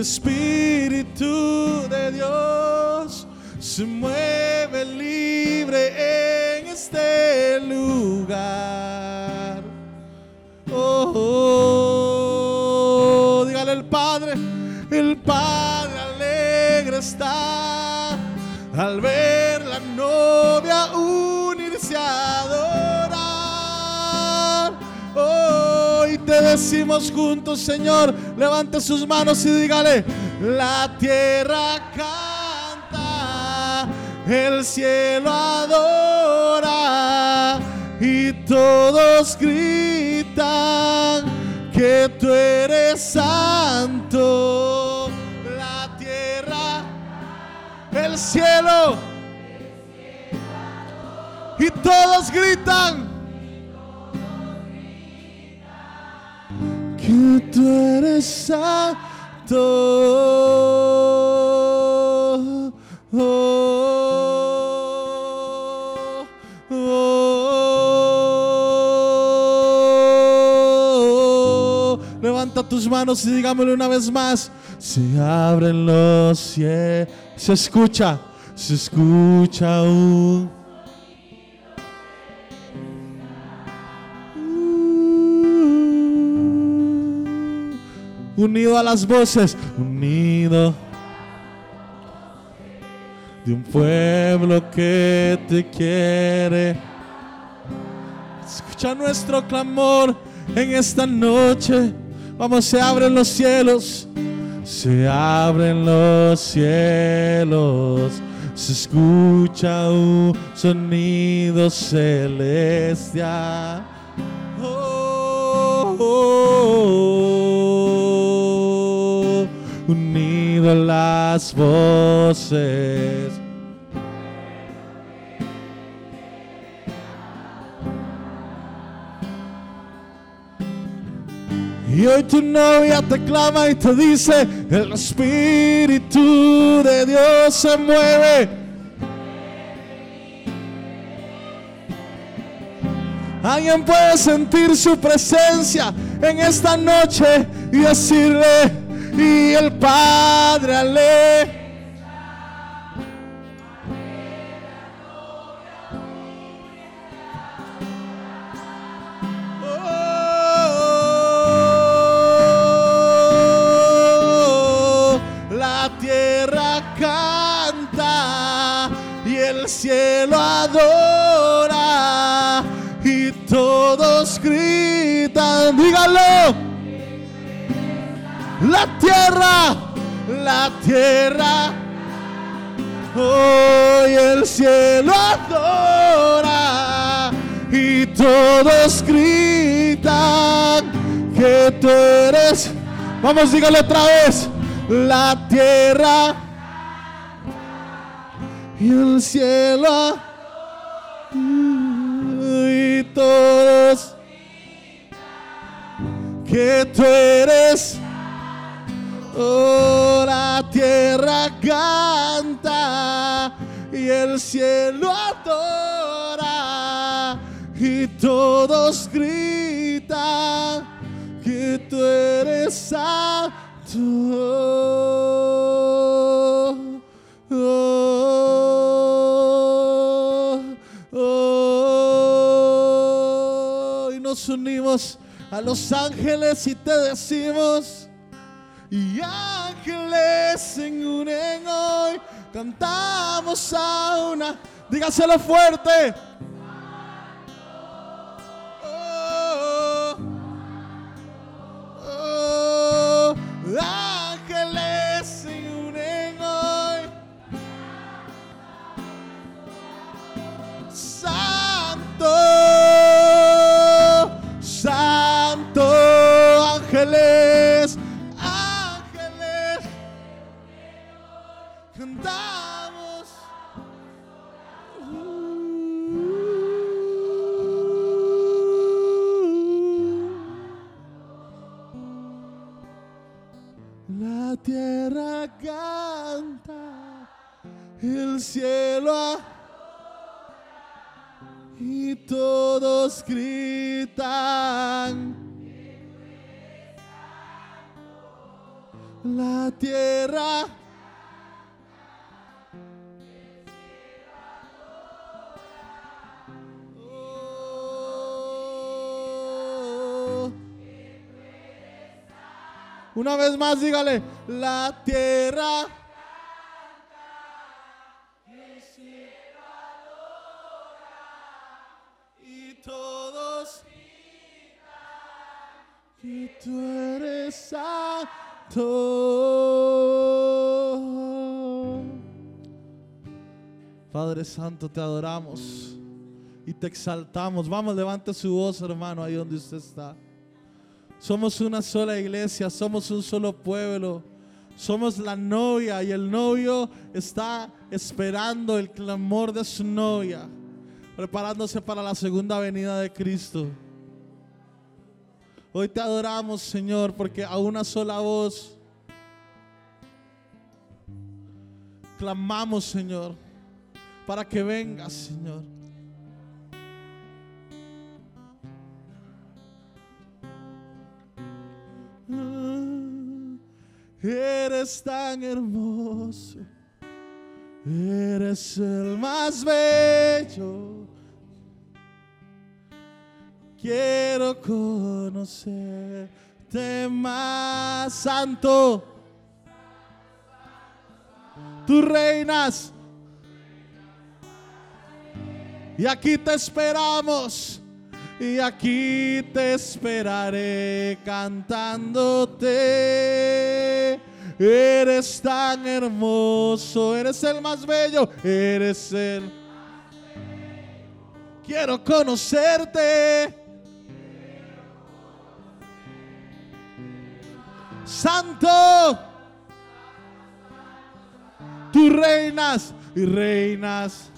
Espíritu de Dios se mueve libre en este lugar. Oh, dígale el Padre, el Padre alegre está al ver la novia unirse a Dios. Decimos juntos, Señor, levante sus manos y dígale, la tierra canta, el cielo adora y todos gritan que tú eres santo. La tierra, el cielo y todos gritan. Que tú eres santo. Oh, oh. Levanta tus manos y dígamelo una vez más. Se abren los cielos. Se escucha, se escucha un. Unido a las voces, unido de un pueblo que te quiere. Escucha nuestro clamor en esta noche. Vamos, se abren los cielos. Se abren los cielos. Se escucha un sonido celestial. Unido las voces. Y hoy tu novia te clama y te dice, el Espíritu de Dios se mueve. Alguien puede sentir su presencia en esta noche y decirle, y el Padre ale. Oh, la tierra canta y el cielo adora y todos gritan, dígalo. La tierra, la tierra, hoy el cielo adora y todos gritan que tú eres. Vamos, dígalo otra vez. La tierra y el cielo y todos que tú eres. Oh, la tierra canta y el cielo adora y todos gritan que tú eres santo. Oh. Y nos unimos a los ángeles y te decimos. Y ángeles se unen hoy, cantamos a una, dígaselo fuerte. El cielo y todos gritan. La tierra Oh. Una vez más, dígale, la tierra que tú eres santo. Padre Santo, te adoramos y te exaltamos. Vamos, levante su voz, hermano, ahí donde usted está. Somos una sola iglesia, somos un solo pueblo. Somos la novia y el novio está esperando el clamor de su novia, preparándose para la segunda venida de Cristo. Hoy te adoramos, Señor, porque a una sola voz clamamos, Señor, para que vengas, Señor. Eres tan hermoso, eres el más bello. Quiero conocerte más, Santo. Tú reinas. Y aquí te esperamos. Y aquí te esperaré cantándote. Eres tan hermoso, eres el más bello, eres el... Quiero conocerte. Santo, tú reinas y reinas.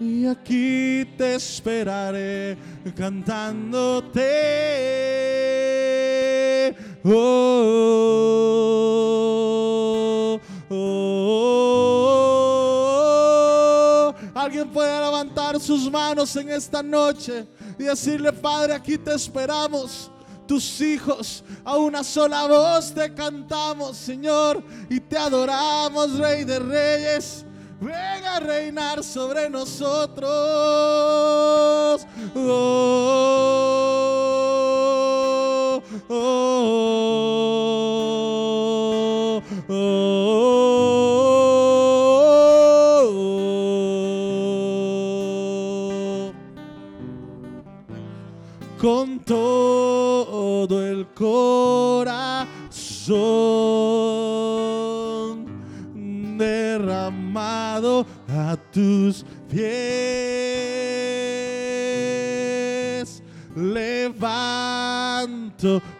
Y aquí te esperaré cantándote. Oh, oh, oh. Alguien puede levantar sus manos en esta noche y decirle, Padre, aquí te esperamos. Tus hijos a una sola voz te cantamos, Señor, y te adoramos, Rey de Reyes. Ven a reinar sobre nosotros. Oh,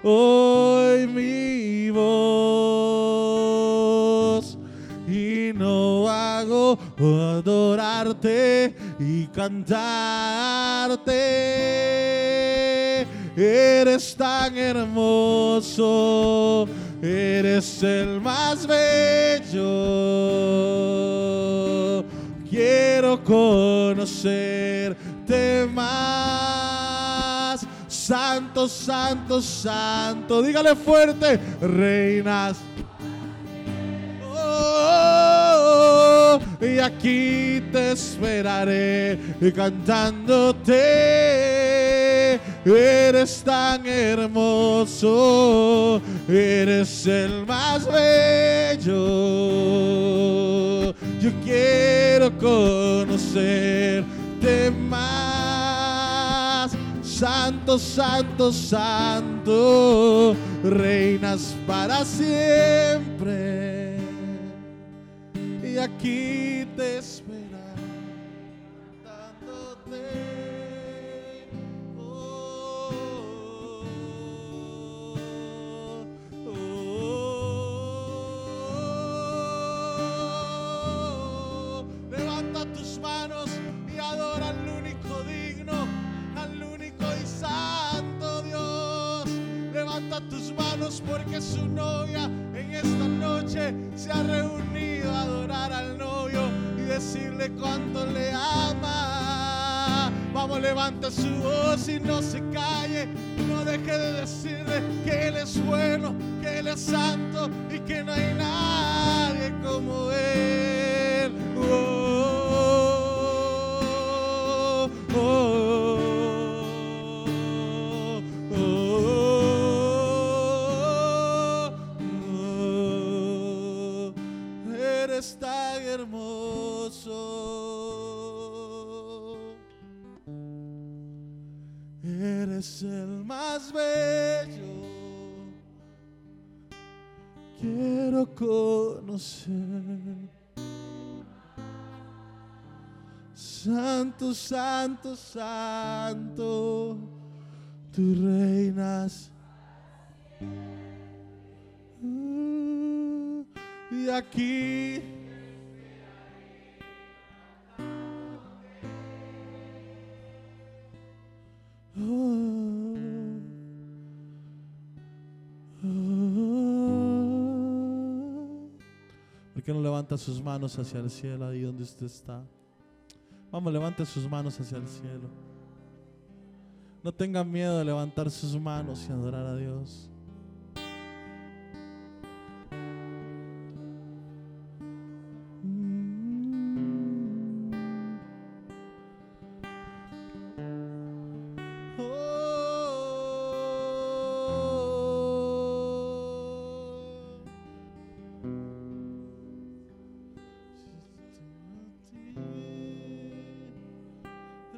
Hoy mi voz y no hago adorarte y cantarte. Eres tan hermoso, eres el más bello. Quiero conocerte más. Santo, santo, santo. Dígale fuerte, reinas. Oh, y aquí te esperaré cantándote. Eres tan hermoso, eres el más bello. Yo quiero conocerte más. Santo, santo, santo, reinas para siempre. Y aquí te espera porque su novia en esta noche se ha reunido a adorar al novio y decirle cuánto le ama. Vamos, levanta su voz y no se calle. No deje de decirle que Él es bueno, que Él es santo y que no hay nadie como Él. Conocer. Santo, santo, santo, tú reinas. Y aquí. Oh, oh. Qué no levanta sus manos hacia el cielo ahí donde usted está? Vamos, levante sus manos hacia el cielo. No tengan miedo de levantar sus manos y adorar a Dios.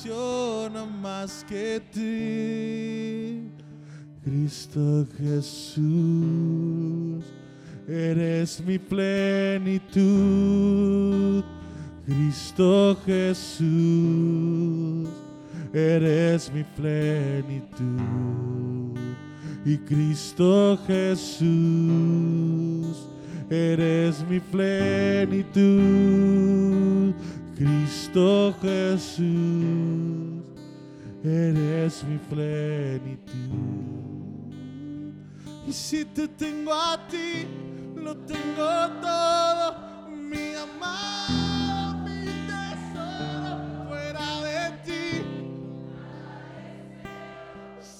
apasiona más que ti. Cristo Jesús, eres mi plenitud. Cristo Jesús, eres mi plenitud. Y Cristo Jesús, eres mi plenitud. Cristo Jesús, eres mi plenitud. Y si te tengo a ti, lo tengo todo, mi amado, mi tesoro, fuera de ti.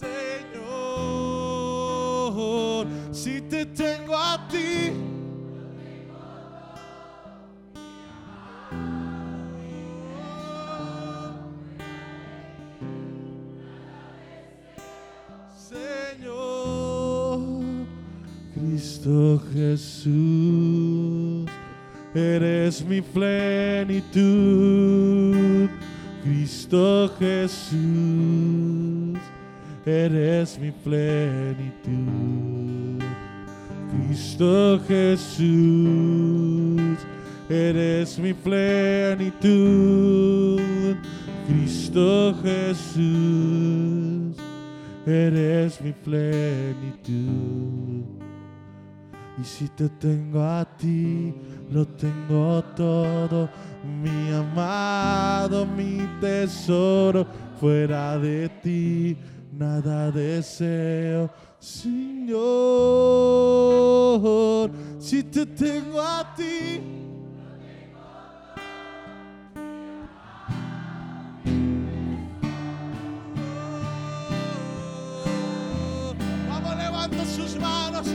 Señor, si te tengo a ti, Cristo Jesús, eres mi plenitud. Cristo Jesús, eres mi plenitud. Cristo Jesús, eres mi plenitud. Cristo Jesús, eres mi plenitud. Y si te tengo a ti, lo tengo todo, mi amado, mi tesoro, fuera de ti, nada deseo, Señor. Si te tengo a ti, Vamos, levanta sus manos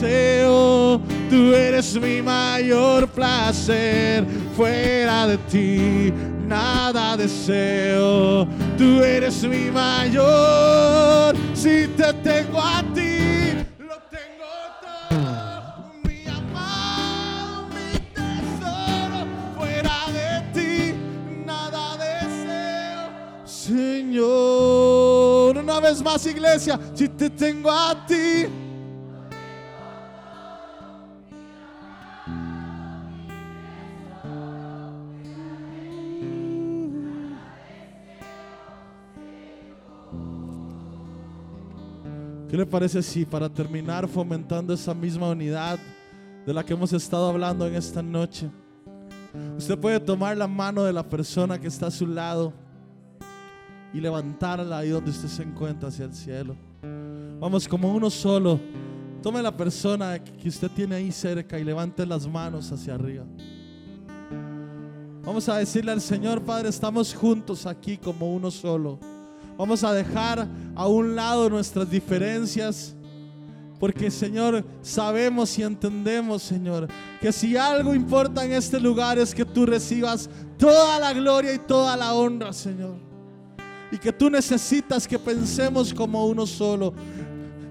deseo, tú eres mi mayor placer, fuera de ti, nada deseo, tú eres mi mayor, si te tengo a ti, lo tengo todo, mi amado, mi tesoro, fuera de ti, nada deseo, Señor. Una vez más, iglesia, si te tengo a ti. ¿Qué le parece si para terminar fomentando esa misma unidad de la que hemos estado hablando en esta noche, usted puede tomar la mano de la persona que está a su lado y levantarla ahí donde usted se encuentra hacia el cielo? Vamos como uno solo. Tome la persona que usted tiene ahí cerca y levante las manos hacia arriba. Vamos a decirle al Señor, Padre, estamos juntos aquí como uno solo. Vamos a dejar a un lado nuestras diferencias. Porque Señor, sabemos y entendemos, Señor, que si algo importa en este lugar es que tú recibas toda la gloria y toda la honra, Señor. Y que tú necesitas que pensemos como uno solo.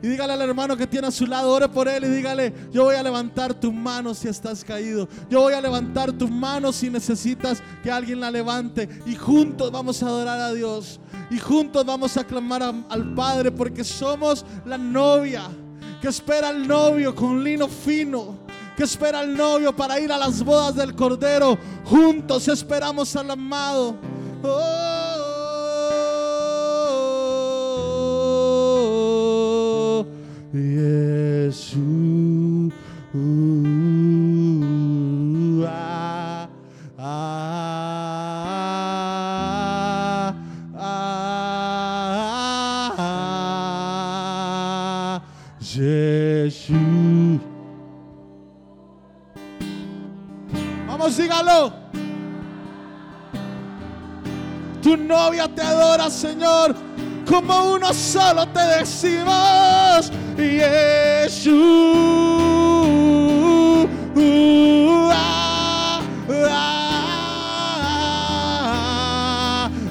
Y dígale al hermano que tiene a su lado, ore por él y dígale, yo voy a levantar tu mano si estás caído. Yo voy a levantar tu mano si necesitas que alguien la levante. Y juntos vamos a adorar a Dios. Y juntos vamos a clamar al Padre porque somos la novia que espera al novio con lino fino, que espera al novio para ir a las bodas del Cordero. Juntos esperamos al amado. Oh, Jesús. Ah. Vamos, dígalo. Tu novia te adora, Señor. Como uno solo te decimos,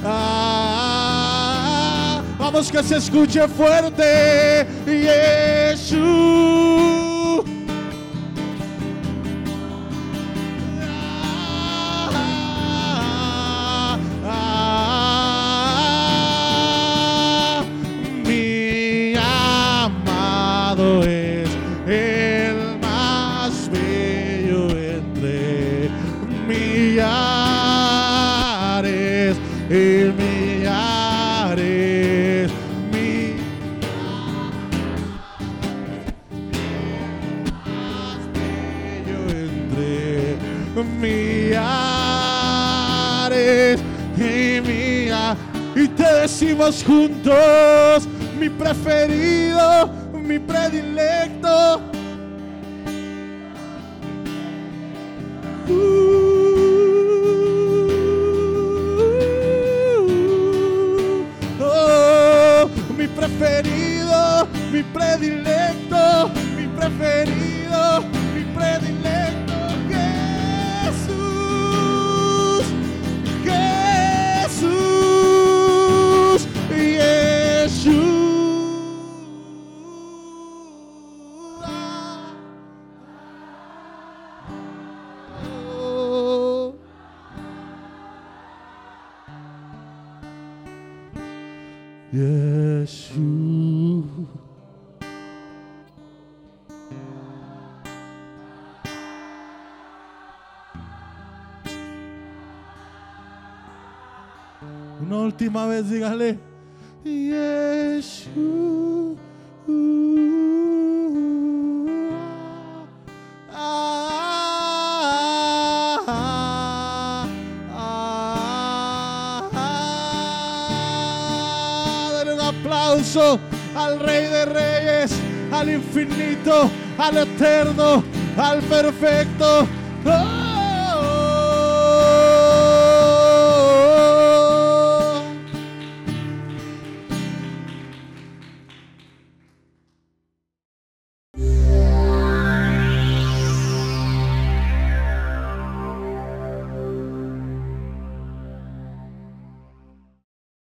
ah. Vamos que se escuche fuerte, Jesús. Decimos juntos mi preferido mi predilecto. Uh, oh, mi preferido, mi predilecto, mi preferido, última vez, dígale. Jesús. Ah, ah, ah, ah. Dale un aplauso al Rey de Reyes, al infinito, al eterno, al perfecto.